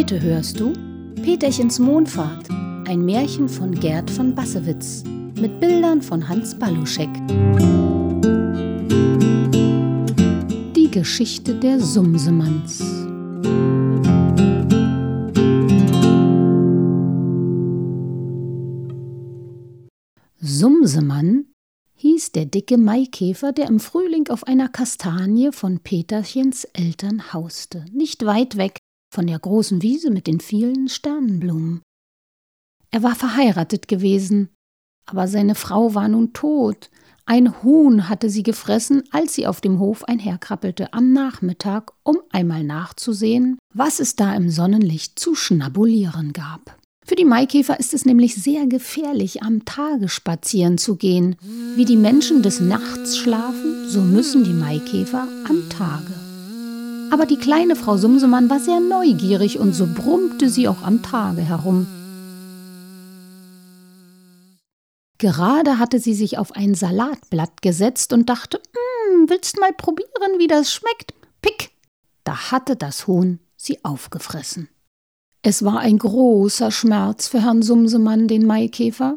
Heute hörst du Peterchens Mondfahrt, ein Märchen von Gerd von Bassewitz mit Bildern von Hans Baluschek. Die Geschichte der Sumsemanns. Sumsemann hieß der dicke Maikäfer, der im Frühling auf einer Kastanie von Peterchens Eltern hauste, nicht weit weg von der großen Wiese mit den vielen Sternenblumen. Er war verheiratet gewesen, aber seine Frau war nun tot. Ein Huhn hatte sie gefressen, als sie auf dem Hof einherkrabbelte am Nachmittag, um einmal nachzusehen, was es da im Sonnenlicht zu schnabulieren gab. Für die Maikäfer ist es nämlich sehr gefährlich, am Tage spazieren zu gehen. Wie die Menschen des Nachts schlafen, so müssen die Maikäfer am Tage. Aber die kleine Frau Sumsemann war sehr neugierig und so brummte sie auch am Tage herum. Gerade hatte sie sich auf ein Salatblatt gesetzt und dachte, hm, willst mal probieren, wie das schmeckt? Pick! Da hatte das Huhn sie aufgefressen. Es war ein großer Schmerz für Herrn Sumsemann, den Maikäfer.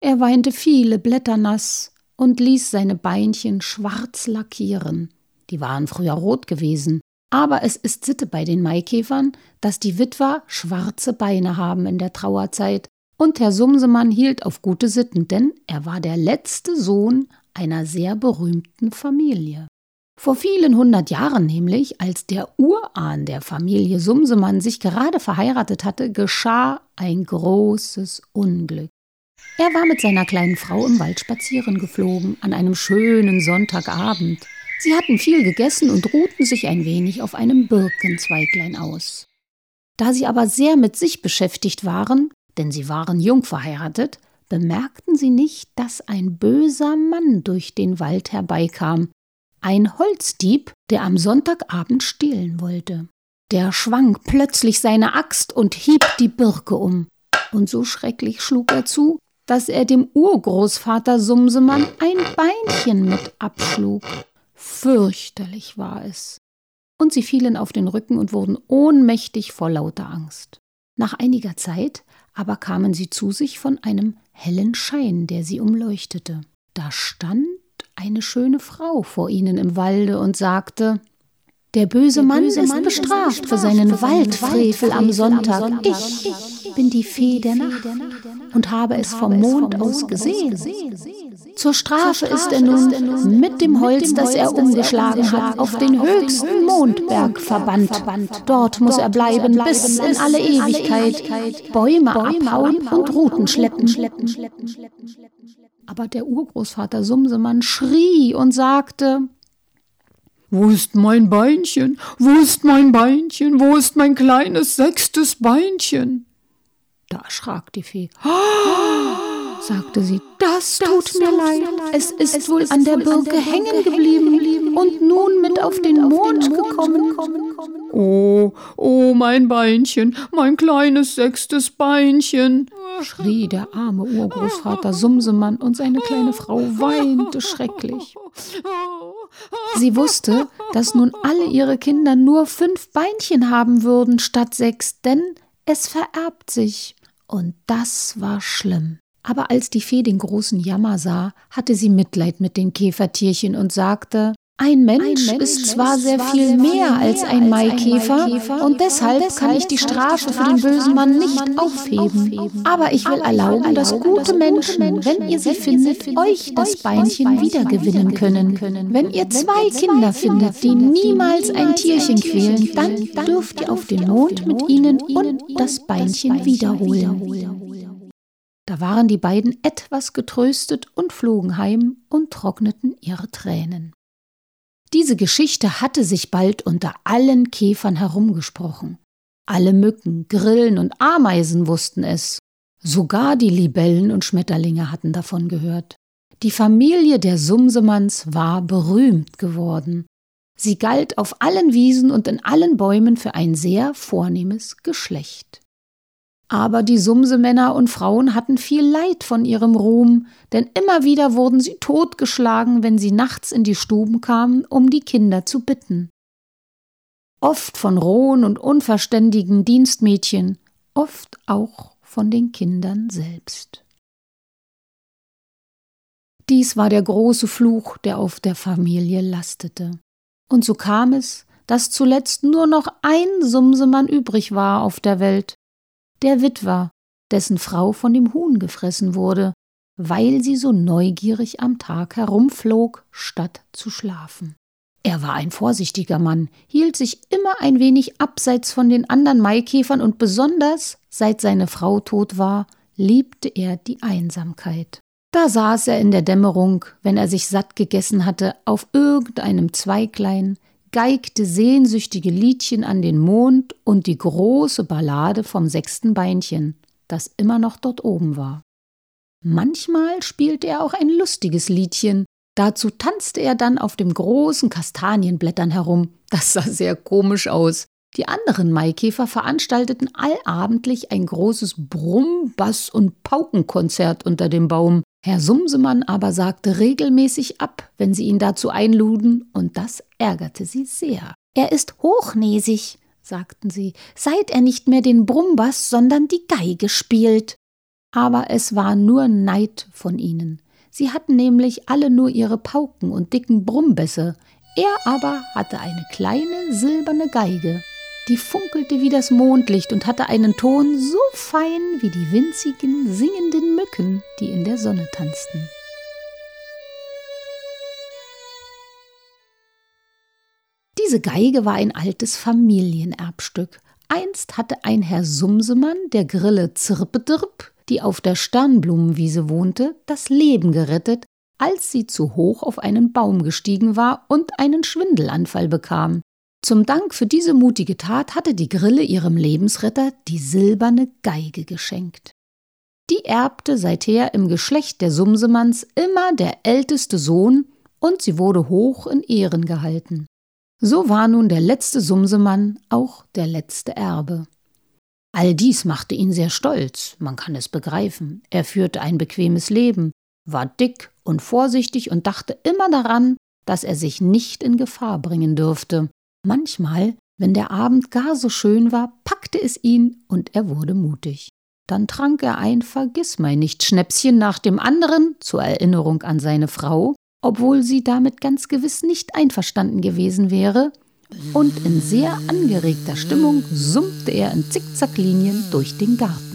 Er weinte viele Blätter nass und ließ seine Beinchen schwarz lackieren. Die waren früher rot gewesen. Aber es ist Sitte bei den Maikäfern, dass die Witwer schwarze Beine haben in der Trauerzeit, und Herr Sumsemann hielt auf gute Sitten, denn er war der letzte Sohn einer sehr berühmten Familie. Vor vielen hundert Jahren nämlich, als der Urahn der Familie Sumsemann sich gerade verheiratet hatte, geschah ein großes Unglück. Er war mit seiner kleinen Frau im Wald spazieren geflogen, an einem schönen Sonntagabend. Sie hatten viel gegessen und ruhten sich ein wenig auf einem Birkenzweiglein aus. Da sie aber sehr mit sich beschäftigt waren, denn sie waren jung verheiratet, bemerkten sie nicht, dass ein böser Mann durch den Wald herbeikam, ein Holzdieb, der am Sonntagabend stehlen wollte. Der schwang plötzlich seine Axt und hieb die Birke um, und so schrecklich schlug er zu, dass er dem Urgroßvater Sumsemann ein Beinchen mit abschlug. Fürchterlich war es. Und sie fielen auf den Rücken und wurden ohnmächtig vor lauter Angst. Nach einiger Zeit aber kamen sie zu sich von einem hellen Schein, der sie umleuchtete. Da stand eine schöne Frau vor ihnen im Walde und sagte Der böse, der Mann, böse ist Mann, bestraft für seinen Waldfrevel am Sonntag. Ich bin die Fee der Nacht und habe es vom Mond aus gesehen. Zur Strafe ist er nun mit dem Holz, das er umgeschlagen hat, auf den höchsten Mondberg verbannt. Dort muss er bleiben bis in alle Ewigkeit, Bäume abhauen und Ruten schleppen. Aber der Urgroßvater Sumsemann schrie und sagte, wo ist mein Beinchen? Wo ist mein Beinchen? Wo ist mein kleines sechstes Beinchen? Da erschrak die Fee. Oh! sagte sie, das, das tut mir leid. Es ist es wohl ist an der Birke hängen geblieben und nun mit auf den Mond gekommen. Oh, oh, mein Beinchen, mein kleines sechstes Beinchen, schrie der arme Urgroßvater Sumsemann und seine kleine Frau weinte schrecklich. Sie wusste, dass nun alle ihre Kinder nur fünf Beinchen haben würden statt sechs, denn es vererbt sich. Und das war schlimm. Aber als die Fee den großen Jammer sah, hatte sie Mitleid mit den Käfertierchen und sagte, ein Mensch, ein Mensch ist zwar sehr viel mehr als ein Maikäfer, und deshalb kann ich die Strafe für den bösen Mann nicht aufheben. Aber ich will erlauben, dass gute Menschen, wenn ihr sie findet, euch das Beinchen wiedergewinnen können. Wenn ihr zwei Kinder findet, die niemals ein Tierchen quälen, dann dürft ihr auf den Mond mit ihnen und das Beinchen wiederholen. Da waren die beiden etwas getröstet und flogen heim und trockneten ihre Tränen. Diese Geschichte hatte sich bald unter allen Käfern herumgesprochen. Alle Mücken, Grillen und Ameisen wussten es. Sogar die Libellen und Schmetterlinge hatten davon gehört. Die Familie der Sumsemanns war berühmt geworden. Sie galt auf allen Wiesen und in allen Bäumen für ein sehr vornehmes Geschlecht. Aber die Sumsemänner und Frauen hatten viel Leid von ihrem Ruhm, denn immer wieder wurden sie totgeschlagen, wenn sie nachts in die Stuben kamen, um die Kinder zu bitten. oft von rohen und unverständigen Dienstmädchen, oft auch von den Kindern selbst. Dies war der große Fluch, der auf der Familie lastete. Und so kam es, dass zuletzt nur noch ein Sumsemann übrig war auf der Welt, der Witwer, dessen Frau von dem Huhn gefressen wurde, weil sie so neugierig am Tag herumflog, statt zu schlafen. Er war ein vorsichtiger Mann, hielt sich immer ein wenig abseits von den anderen Maikäfern und besonders, seit seine Frau tot war, liebte er die Einsamkeit. Da saß er in der Dämmerung, wenn er sich satt gegessen hatte, auf irgendeinem Zweiglein, geigte sehnsüchtige Liedchen an den Mond und die große Ballade vom sechsten Beinchen, das immer noch dort oben war. Manchmal spielte er auch ein lustiges Liedchen, dazu tanzte er dann auf dem großen Kastanienblättern herum, das sah sehr komisch aus. Die anderen Maikäfer veranstalteten allabendlich ein großes Brumm-, Bass- und Paukenkonzert unter dem Baum. Herr Sumsemann aber sagte regelmäßig ab, wenn sie ihn dazu einluden, und das ärgerte sie sehr. Er ist hochnäsig, sagten sie, seit er nicht mehr den Brummbass, sondern die Geige spielt aber es war nur Neid von ihnen. Sie hatten nämlich alle nur ihre Pauken und dicken Brummbässe, er aber hatte eine kleine silberne Geige, die funkelte wie das Mondlicht und hatte einen Ton so fein wie die winzigen singenden Mücken, die in der Sonne tanzten. Diese Geige war ein altes Familienerbstück. Einst hatte ein Herr Sumsemann der Grille Zirpedirp die auf der Sternblumenwiese wohnte, das Leben gerettet, als sie zu hoch auf einen Baum gestiegen war und einen Schwindelanfall bekam. Zum Dank für diese mutige Tat hatte die Grille ihrem Lebensretter die silberne Geige geschenkt. Die erbte seither im Geschlecht der Sumsemanns immer der älteste Sohn und sie wurde hoch in Ehren gehalten. So war nun der letzte Sumsemann auch der letzte Erbe. All dies machte ihn sehr stolz, man kann es begreifen. Er führte ein bequemes Leben, war dick und vorsichtig und dachte immer daran, dass er sich nicht in Gefahr bringen dürfte. Manchmal, wenn der Abend gar so schön war, packte es ihn und er wurde mutig. Dann trank er ein Vergissmeinnicht-Schnäpschen nach dem anderen zur Erinnerung an seine Frau, obwohl sie damit ganz gewiss nicht einverstanden gewesen wäre, und in sehr angeregter Stimmung summte er in Zickzacklinien durch den Garten.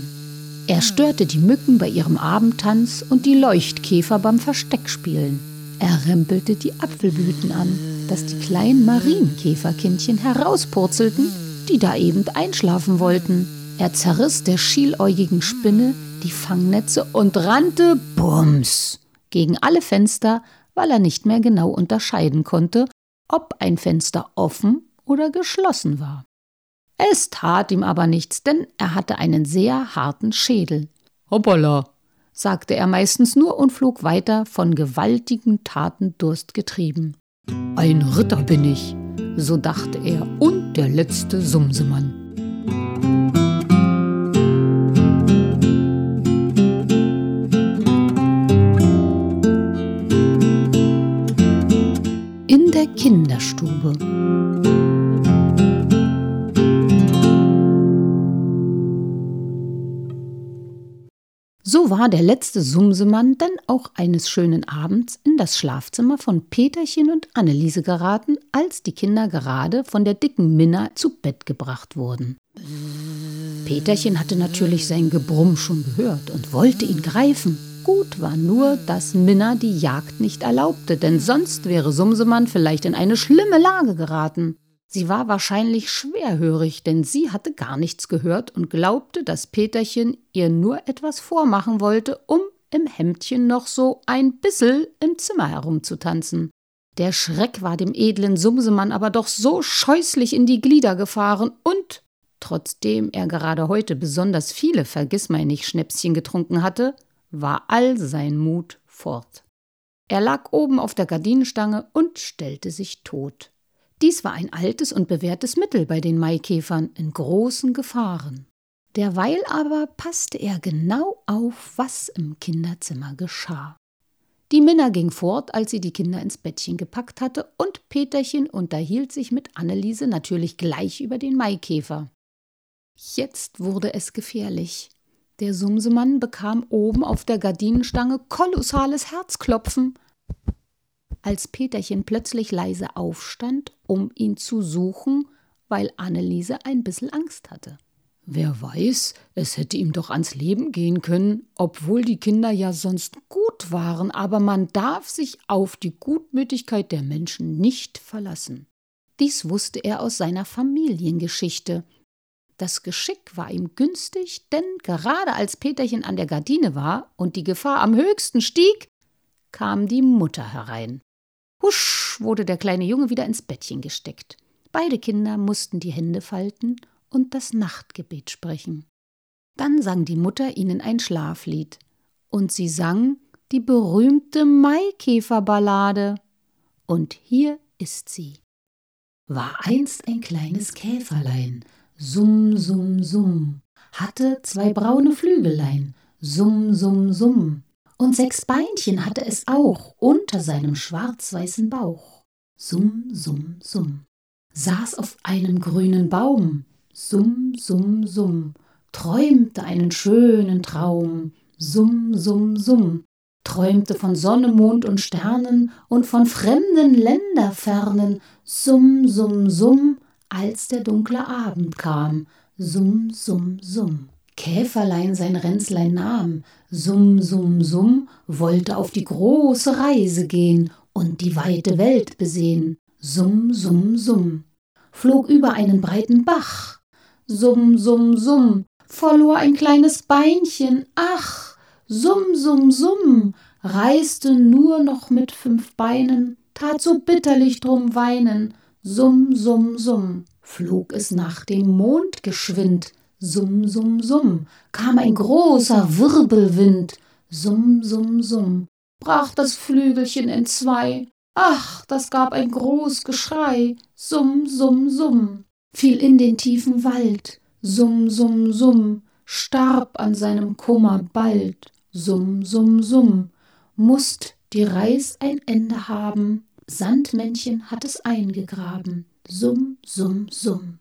Er störte die Mücken bei ihrem Abendtanz und die Leuchtkäfer beim Versteckspielen. Er rempelte die Apfelblüten an, dass die kleinen Marienkäferkindchen herauspurzelten, die da eben einschlafen wollten. Er zerriss der schieläugigen Spinne die Fangnetze und rannte bums gegen alle Fenster, weil er nicht mehr genau unterscheiden konnte, ob ein Fenster offen oder geschlossen war. Es tat ihm aber nichts, denn er hatte einen sehr harten Schädel. Hoppala, sagte er meistens nur und flog weiter, von gewaltigen Tatendurst getrieben. Ein Ritter bin ich, so dachte er, und der letzte Sumsemann. Kinderstube. So war der letzte Sumsemann dann auch eines schönen Abends in das Schlafzimmer von Peterchen und Anneliese geraten, als die Kinder gerade von der dicken Minna zu Bett gebracht wurden. Peterchen hatte natürlich sein Gebrumm schon gehört und wollte ihn greifen. Gut war nur, dass Minna die Jagd nicht erlaubte, denn sonst wäre Sumsemann vielleicht in eine schlimme Lage geraten. Sie war wahrscheinlich schwerhörig, denn sie hatte gar nichts gehört und glaubte, dass Peterchen ihr nur etwas vormachen wollte, um im Hemdchen noch so ein bissel im Zimmer herumzutanzen. Der Schreck war dem edlen Sumsemann aber doch so scheußlich in die Glieder gefahren und, trotzdem er gerade heute besonders viele Vergissmeinnicht-Schnäpschen getrunken hatte, war all sein Mut fort. Er lag oben auf der Gardinenstange und stellte sich tot. Dies war ein altes und bewährtes Mittel bei den Maikäfern in großen Gefahren. Derweil aber passte er genau auf, was im Kinderzimmer geschah. Die Minna ging fort, als sie die Kinder ins Bettchen gepackt hatte, und Peterchen unterhielt sich mit Anneliese natürlich gleich über den Maikäfer. Jetzt wurde es gefährlich. Der Sumsemann bekam oben auf der Gardinenstange kolossales Herzklopfen. Als Peterchen plötzlich leise aufstand, um ihn zu suchen, weil Anneliese ein bisschen Angst hatte. Wer weiß, es hätte ihm doch ans Leben gehen können, obwohl die Kinder ja sonst gut waren, aber man darf sich auf die Gutmütigkeit der Menschen nicht verlassen. Dies wusste er aus seiner Familiengeschichte. Das Geschick war ihm günstig, denn gerade als Peterchen an der Gardine war und die Gefahr am höchsten stieg, kam die Mutter herein. Husch wurde der kleine Junge wieder ins Bettchen gesteckt. Beide Kinder mussten die Hände falten und das Nachtgebet sprechen. Dann sang die Mutter ihnen ein Schlaflied, und sie sang die berühmte Maikäferballade. Und hier ist sie. War einst ein kleines Käferlein, Summ, summ, summ, hatte zwei braune Flügelein, Summ, summ, summ, und sechs Beinchen hatte es auch unter seinem schwarz-weißen Bauch. Summ, summ, summ, saß auf einem grünen Baum, Summ, summ, summ, träumte einen schönen Traum, Summ, summ, summ, träumte von Sonne, Mond und Sternen und von fremden Länderfernen, Summ, summ, summ, als der dunkle Abend kam, summ, summ, summ. Käferlein sein Ränzlein nahm, summ, summ, summ, wollte auf die große Reise gehen und die weite Welt besehen, summ, summ, summ. Flog über einen breiten Bach, summ, summ, summ, verlor ein kleines Beinchen, ach, summ, summ, summ, reiste nur noch mit fünf Beinen, tat so bitterlich drum weinen, Summ, summ, summ, flog es nach dem Mond geschwind. Summ, summ, summ, kam ein großer Wirbelwind. Summ, summ, summ, brach das Flügelchen in zwei. Ach, das gab ein groß Geschrei. Summ, summ, summ, fiel in den tiefen Wald. Summ, summ, summ, starb an seinem Kummer bald. Summ, summ, summ, musst die Reis ein Ende haben. Sandmännchen hat es eingegraben. Summ, summ, summ.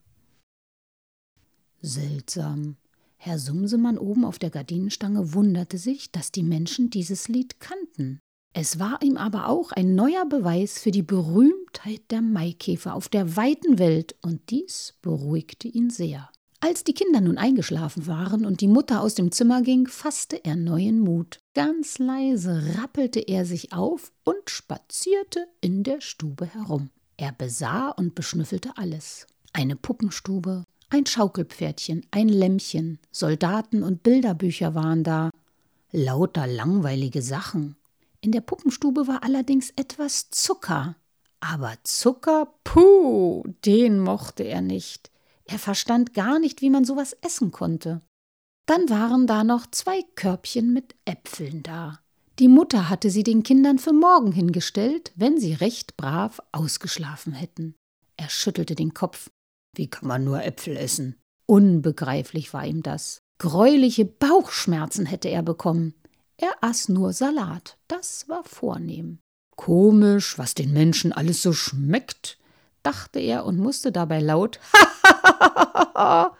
Seltsam. Herr Sumsemann oben auf der Gardinenstange wunderte sich, dass die Menschen dieses Lied kannten. Es war ihm aber auch ein neuer Beweis für die Berühmtheit der Maikäfer auf der weiten Welt, und dies beruhigte ihn sehr. Als die Kinder nun eingeschlafen waren und die Mutter aus dem Zimmer ging, fasste er neuen Mut. Ganz leise rappelte er sich auf und spazierte in der Stube herum. Er besah und beschnüffelte alles. Eine Puppenstube, ein Schaukelpferdchen, ein Lämmchen, Soldaten und Bilderbücher waren da. Lauter langweilige Sachen. In der Puppenstube war allerdings etwas Zucker. Aber Zucker, puh, den mochte er nicht. Er verstand gar nicht, wie man sowas essen konnte. Dann waren da noch zwei Körbchen mit Äpfeln da. Die Mutter hatte sie den Kindern für morgen hingestellt, wenn sie recht brav ausgeschlafen hätten. Er schüttelte den Kopf. Wie kann man nur Äpfel essen? Unbegreiflich war ihm das. Greuliche Bauchschmerzen hätte er bekommen. Er aß nur Salat, das war vornehm. Komisch, was den Menschen alles so schmeckt, dachte er und musste dabei laut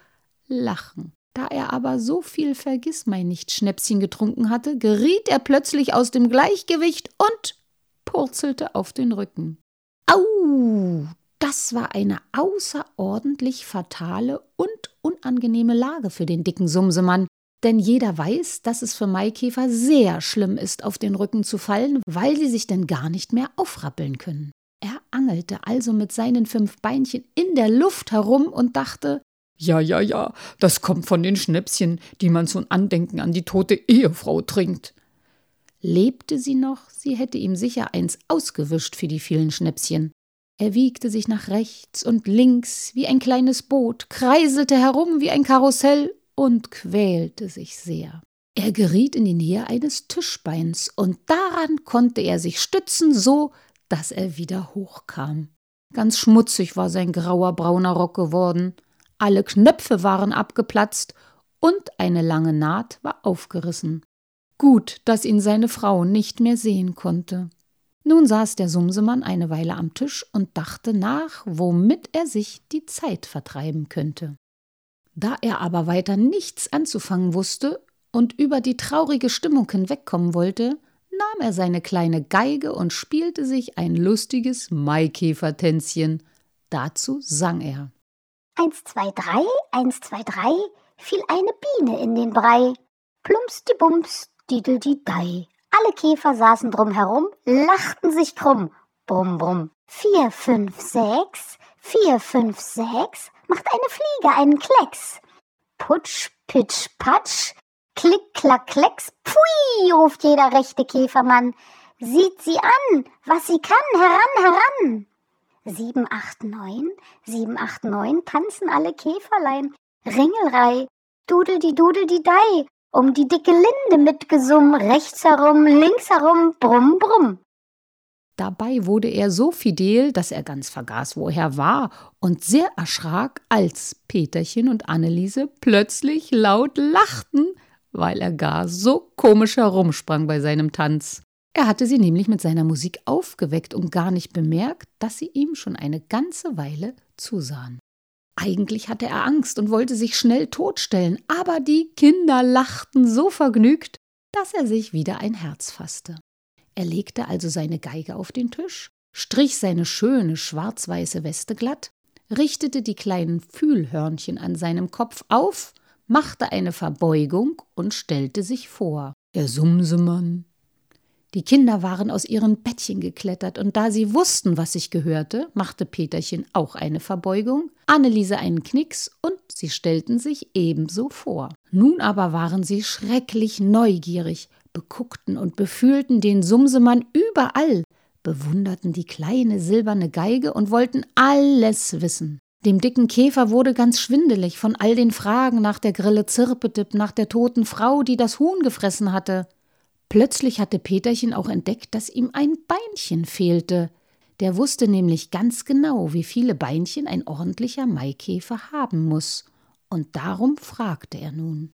lachen. Da er aber so viel Vergissmeinnicht-Schnäpschen getrunken hatte, geriet er plötzlich aus dem Gleichgewicht und purzelte auf den Rücken. Au! Das war eine außerordentlich fatale und unangenehme Lage für den dicken Sumsemann, denn jeder weiß, dass es für Maikäfer sehr schlimm ist, auf den Rücken zu fallen, weil sie sich dann gar nicht mehr aufrappeln können. Er angelte also mit seinen fünf Beinchen in der Luft herum und dachte, ja, ja, ja, das kommt von den Schnäpschen, die man zum Andenken an die tote Ehefrau trinkt. Lebte sie noch, sie hätte ihm sicher eins ausgewischt für die vielen Schnäpschen. Er wiegte sich nach rechts und links wie ein kleines Boot, kreiselte herum wie ein Karussell und quälte sich sehr. Er geriet in die Nähe eines Tischbeins, und daran konnte er sich stützen, so dass er wieder hochkam. Ganz schmutzig war sein grauer brauner Rock geworden, alle Knöpfe waren abgeplatzt und eine lange Naht war aufgerissen. Gut, dass ihn seine Frau nicht mehr sehen konnte. Nun saß der Sumsemann eine Weile am Tisch und dachte nach, womit er sich die Zeit vertreiben könnte. Da er aber weiter nichts anzufangen wusste und über die traurige Stimmung hinwegkommen wollte, nahm er seine kleine Geige und spielte sich ein lustiges Maikäfertänzchen. Dazu sang er. Eins, zwei, drei, eins, zwei, drei, fiel eine Biene in den Brei. Plumps die Bums, didel die Dei. Alle Käfer saßen drumherum, lachten sich krumm. Brumm, brumm. Vier, fünf, sechs, vier, fünf, sechs, macht eine Fliege einen Klecks. Putsch, pitsch, patsch, klick, klack, klecks, pfui, ruft jeder rechte Käfermann. Sieht sie an, was sie kann, heran, heran. Sieben, acht, neun, sieben, acht, neun, tanzen alle Käferlein. Ringelrei, dudel die dudel die Dei, um die dicke Linde mit Gesumm, rechts herum, links herum, brumm, brumm. Dabei wurde er so fidel, dass er ganz vergaß, wo er war und sehr erschrak, als Peterchen und Anneliese plötzlich laut lachten, weil er gar so komisch herumsprang bei seinem Tanz. Er hatte sie nämlich mit seiner Musik aufgeweckt und gar nicht bemerkt, dass sie ihm schon eine ganze Weile zusahen. Eigentlich hatte er Angst und wollte sich schnell totstellen, aber die Kinder lachten so vergnügt, dass er sich wieder ein Herz fasste. Er legte also seine Geige auf den Tisch, strich seine schöne schwarz-weiße Weste glatt, richtete die kleinen Fühlhörnchen an seinem Kopf auf, machte eine Verbeugung und stellte sich vor. Der Sumsemann, die Kinder waren aus ihren Bettchen geklettert, und da sie wussten, was sich gehörte, machte Peterchen auch eine Verbeugung, Anneliese einen Knicks, und sie stellten sich ebenso vor. Nun aber waren sie schrecklich neugierig, beguckten und befühlten den Sumsemann überall, bewunderten die kleine silberne Geige und wollten alles wissen. Dem dicken Käfer wurde ganz schwindelig von all den Fragen nach der Grille Zirpetipp, nach der toten Frau, die das Huhn gefressen hatte. Plötzlich hatte Peterchen auch entdeckt, dass ihm ein Beinchen fehlte. Der wusste nämlich ganz genau, wie viele Beinchen ein ordentlicher Maikäfer haben muss. Und darum fragte er nun.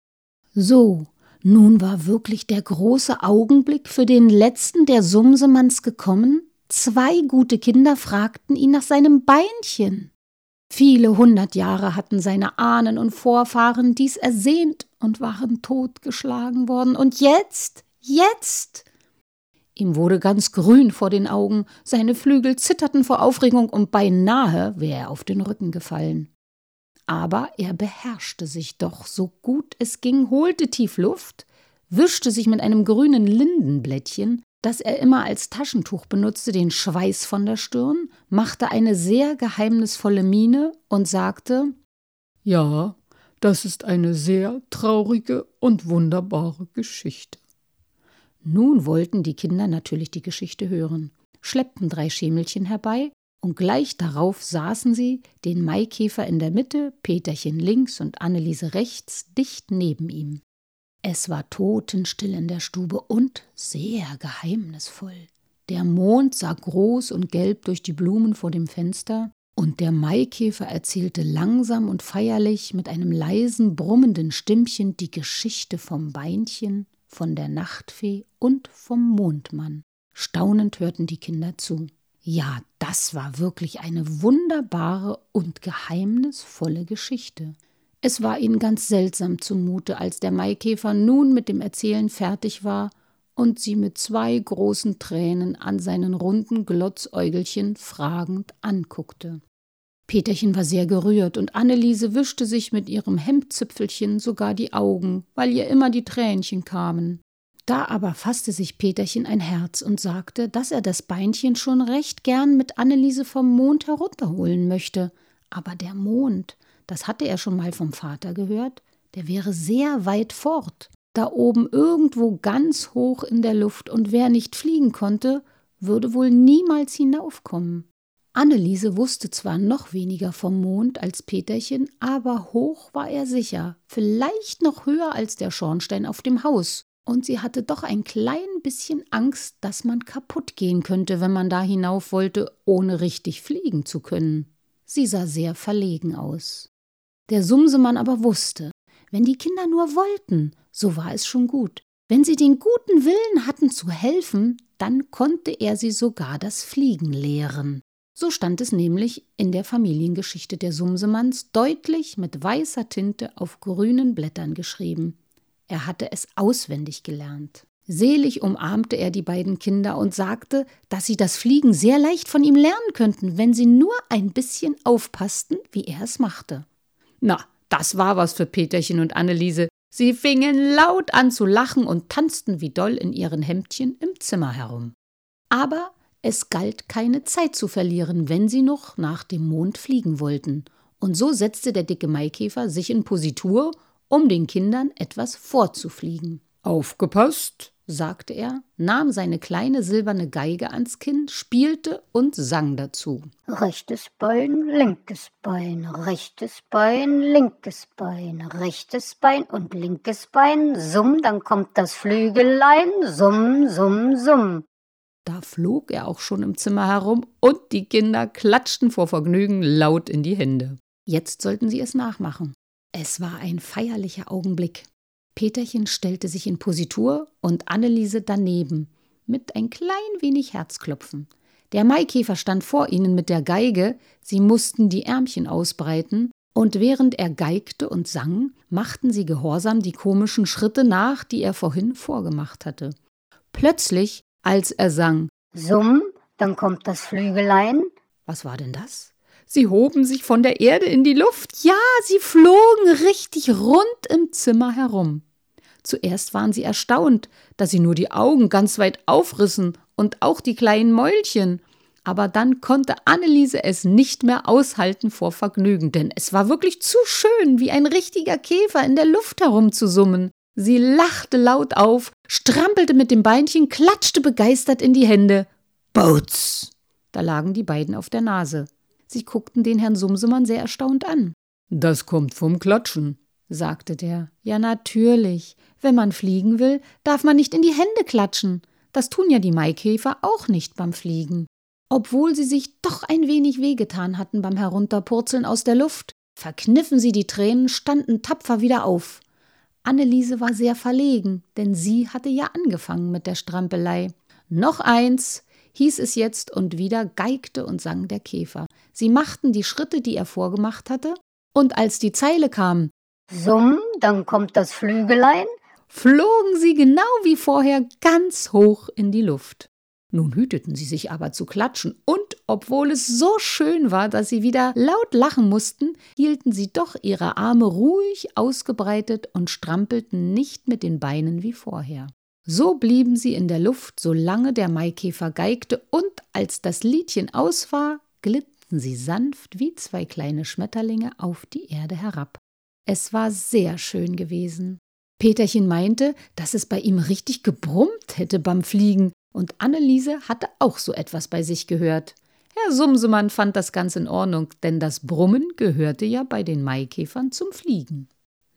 So, nun war wirklich der große Augenblick für den letzten der Sumsemanns gekommen. Zwei gute Kinder fragten ihn nach seinem Beinchen. Viele hundert Jahre hatten seine Ahnen und Vorfahren dies ersehnt und waren totgeschlagen worden. Und jetzt, Jetzt! Ihm wurde ganz grün vor den Augen, seine Flügel zitterten vor Aufregung und beinahe wäre er auf den Rücken gefallen. Aber er beherrschte sich doch so gut es ging, holte tief Luft, wischte sich mit einem grünen Lindenblättchen, das er immer als Taschentuch benutzte, den Schweiß von der Stirn, machte eine sehr geheimnisvolle Miene und sagte Ja, das ist eine sehr traurige und wunderbare Geschichte. Nun wollten die Kinder natürlich die Geschichte hören, schleppten drei Schemelchen herbei, und gleich darauf saßen sie, den Maikäfer in der Mitte, Peterchen links und Anneliese rechts, dicht neben ihm. Es war totenstill in der Stube und sehr geheimnisvoll. Der Mond sah groß und gelb durch die Blumen vor dem Fenster, und der Maikäfer erzählte langsam und feierlich mit einem leisen, brummenden Stimmchen die Geschichte vom Beinchen, von der Nachtfee und vom Mondmann. Staunend hörten die Kinder zu. Ja, das war wirklich eine wunderbare und geheimnisvolle Geschichte. Es war ihnen ganz seltsam zumute, als der Maikäfer nun mit dem Erzählen fertig war und sie mit zwei großen Tränen an seinen runden Glotzäugelchen fragend anguckte. Peterchen war sehr gerührt und Anneliese wischte sich mit ihrem Hemdzipfelchen sogar die Augen, weil ihr immer die Tränchen kamen. Da aber fasste sich Peterchen ein Herz und sagte, dass er das Beinchen schon recht gern mit Anneliese vom Mond herunterholen möchte. Aber der Mond, das hatte er schon mal vom Vater gehört, der wäre sehr weit fort, da oben irgendwo ganz hoch in der Luft, und wer nicht fliegen konnte, würde wohl niemals hinaufkommen. Anneliese wusste zwar noch weniger vom Mond als Peterchen, aber hoch war er sicher, vielleicht noch höher als der Schornstein auf dem Haus, und sie hatte doch ein klein bisschen Angst, dass man kaputt gehen könnte, wenn man da hinauf wollte, ohne richtig fliegen zu können. Sie sah sehr verlegen aus. Der Sumsemann aber wusste, wenn die Kinder nur wollten, so war es schon gut. Wenn sie den guten Willen hatten zu helfen, dann konnte er sie sogar das Fliegen lehren. So stand es nämlich in der Familiengeschichte der Sumsemanns deutlich mit weißer Tinte auf grünen Blättern geschrieben. Er hatte es auswendig gelernt. Selig umarmte er die beiden Kinder und sagte, dass sie das Fliegen sehr leicht von ihm lernen könnten, wenn sie nur ein bisschen aufpassten, wie er es machte. Na, das war was für Peterchen und Anneliese. Sie fingen laut an zu lachen und tanzten wie doll in ihren Hemdchen im Zimmer herum. Aber es galt keine Zeit zu verlieren, wenn sie noch nach dem Mond fliegen wollten. Und so setzte der dicke Maikäfer sich in Positur, um den Kindern etwas vorzufliegen. Aufgepasst, sagte er, nahm seine kleine silberne Geige ans Kinn, spielte und sang dazu. Rechtes Bein, linkes Bein, rechtes Bein, linkes Bein, rechtes Bein und linkes Bein, summ, dann kommt das Flügelein, summ, summ, summ. Da flog er auch schon im Zimmer herum und die Kinder klatschten vor Vergnügen laut in die Hände. Jetzt sollten sie es nachmachen. Es war ein feierlicher Augenblick. Peterchen stellte sich in Positur und Anneliese daneben, mit ein klein wenig Herzklopfen. Der Maikäfer stand vor ihnen mit der Geige, sie mussten die Ärmchen ausbreiten, und während er geigte und sang, machten sie gehorsam die komischen Schritte nach, die er vorhin vorgemacht hatte. Plötzlich, als er sang Summ, dann kommt das Flügelein. Was war denn das? Sie hoben sich von der Erde in die Luft. Ja, sie flogen richtig rund im Zimmer herum. Zuerst waren sie erstaunt, dass sie nur die Augen ganz weit aufrissen und auch die kleinen Mäulchen. Aber dann konnte Anneliese es nicht mehr aushalten vor Vergnügen, denn es war wirklich zu schön, wie ein richtiger Käfer in der Luft herumzusummen. Sie lachte laut auf, strampelte mit dem Beinchen, klatschte begeistert in die Hände. Boots! Da lagen die beiden auf der Nase. Sie guckten den Herrn Sumsemann sehr erstaunt an. Das kommt vom Klatschen, sagte der. Ja, natürlich. Wenn man fliegen will, darf man nicht in die Hände klatschen. Das tun ja die Maikäfer auch nicht beim Fliegen. Obwohl sie sich doch ein wenig wehgetan hatten beim Herunterpurzeln aus der Luft, verkniffen sie die Tränen, standen tapfer wieder auf. Anneliese war sehr verlegen, denn sie hatte ja angefangen mit der Strampelei. Noch eins, hieß es jetzt, und wieder geigte und sang der Käfer. Sie machten die Schritte, die er vorgemacht hatte, und als die Zeile kam, Summ, dann kommt das Flügelein, flogen sie genau wie vorher ganz hoch in die Luft. Nun hüteten sie sich aber zu klatschen, und obwohl es so schön war, dass sie wieder laut lachen mussten, hielten sie doch ihre Arme ruhig ausgebreitet und strampelten nicht mit den Beinen wie vorher. So blieben sie in der Luft, solange der Maikäfer geigte, und als das Liedchen aus war, glitten sie sanft wie zwei kleine Schmetterlinge auf die Erde herab. Es war sehr schön gewesen. Peterchen meinte, dass es bei ihm richtig gebrummt hätte beim Fliegen, und Anneliese hatte auch so etwas bei sich gehört. Herr Sumsemann fand das ganz in Ordnung, denn das Brummen gehörte ja bei den Maikäfern zum Fliegen.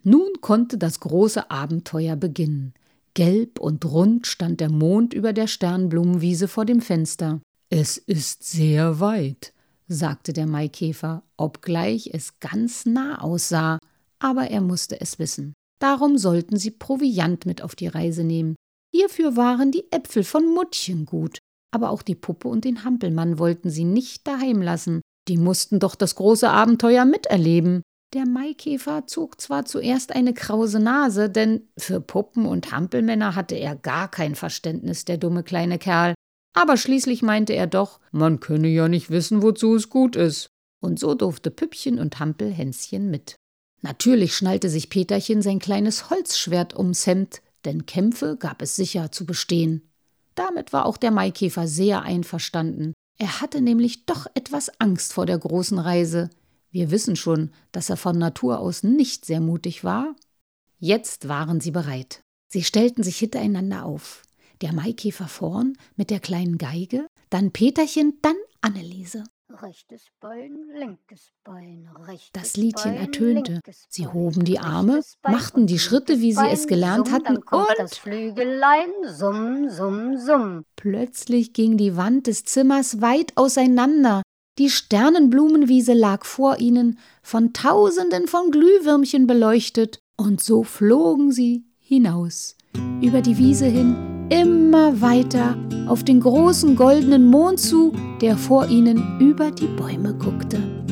Nun konnte das große Abenteuer beginnen. Gelb und rund stand der Mond über der Sternblumenwiese vor dem Fenster. Es ist sehr weit, sagte der Maikäfer, obgleich es ganz nah aussah, aber er musste es wissen. Darum sollten sie Proviant mit auf die Reise nehmen. Hierfür waren die Äpfel von Muttchen gut, aber auch die Puppe und den Hampelmann wollten sie nicht daheim lassen. Die mussten doch das große Abenteuer miterleben. Der Maikäfer zog zwar zuerst eine krause Nase, denn für Puppen und Hampelmänner hatte er gar kein Verständnis, der dumme kleine Kerl, aber schließlich meinte er doch, man könne ja nicht wissen, wozu es gut ist. Und so durfte Püppchen und Hampelhänschen mit. Natürlich schnallte sich Peterchen sein kleines Holzschwert ums Hemd, denn Kämpfe gab es sicher zu bestehen. Damit war auch der Maikäfer sehr einverstanden. Er hatte nämlich doch etwas Angst vor der großen Reise. Wir wissen schon, dass er von Natur aus nicht sehr mutig war. Jetzt waren sie bereit. Sie stellten sich hintereinander auf. Der Maikäfer vorn mit der kleinen Geige, dann Peterchen, dann Anneliese. Rechtes Bein, linkes Bein, rechtes Das Liedchen Bein, ertönte. Sie hoben die Arme, machten die Schritte, wie sie es gelernt hatten, summ, kommt und das Flügelein, summ, summ, summ. Plötzlich ging die Wand des Zimmers weit auseinander. Die Sternenblumenwiese lag vor ihnen, von tausenden von Glühwürmchen beleuchtet, und so flogen sie hinaus, über die Wiese hin, immer weiter auf den großen goldenen Mond zu, der vor ihnen über die Bäume guckte.